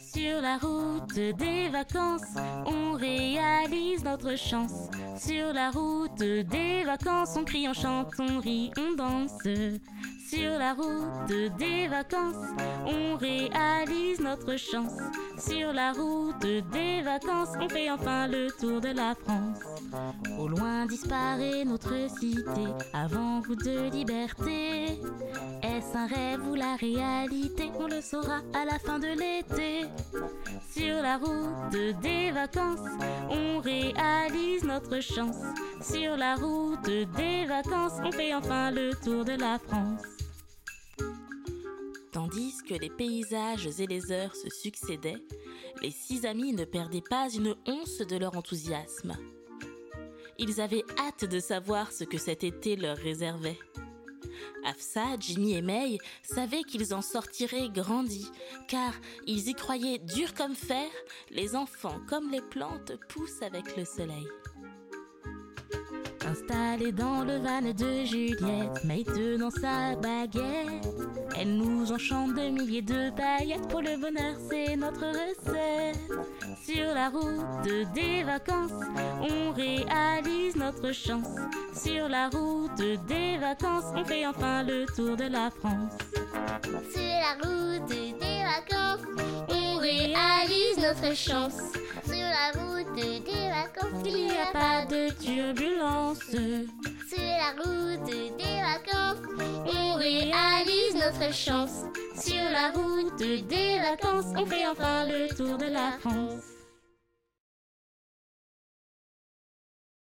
Sur la route des vacances, on réalise notre chance. Sur la route des vacances, on crie, on chante, on rit, on danse. Sur la route des vacances, on réalise notre chance. Sur la route des vacances, on fait enfin le tour de la France. Au loin disparaît notre cité, avant vous de liberté. Un rêve ou la réalité On le saura à la fin de l'été. Sur la route des vacances, on réalise notre chance. Sur la route des vacances, on fait enfin le tour de la France. Tandis que les paysages et les heures se succédaient, les six amis ne perdaient pas une once de leur enthousiasme. Ils avaient hâte de savoir ce que cet été leur réservait. Afsa, Jimmy et May savaient qu'ils en sortiraient grandis, car ils y croyaient dur comme fer, les enfants comme les plantes poussent avec le soleil. Installée dans le van de Juliette, May tenant sa baguette, elle nous enchante de milliers de paillettes. Pour le bonheur, c'est notre recette. Sur la route des vacances, on réalise notre chance. Sur la route des vacances, on fait enfin le tour de la France. Sur la route des vacances, on réalise notre chance. Sur la route des vacances, Il n'y a pas de turbulence. Sur la route des vacances, on réalise notre chance. Sur la route des vacances, on fait enfin le tour de la France.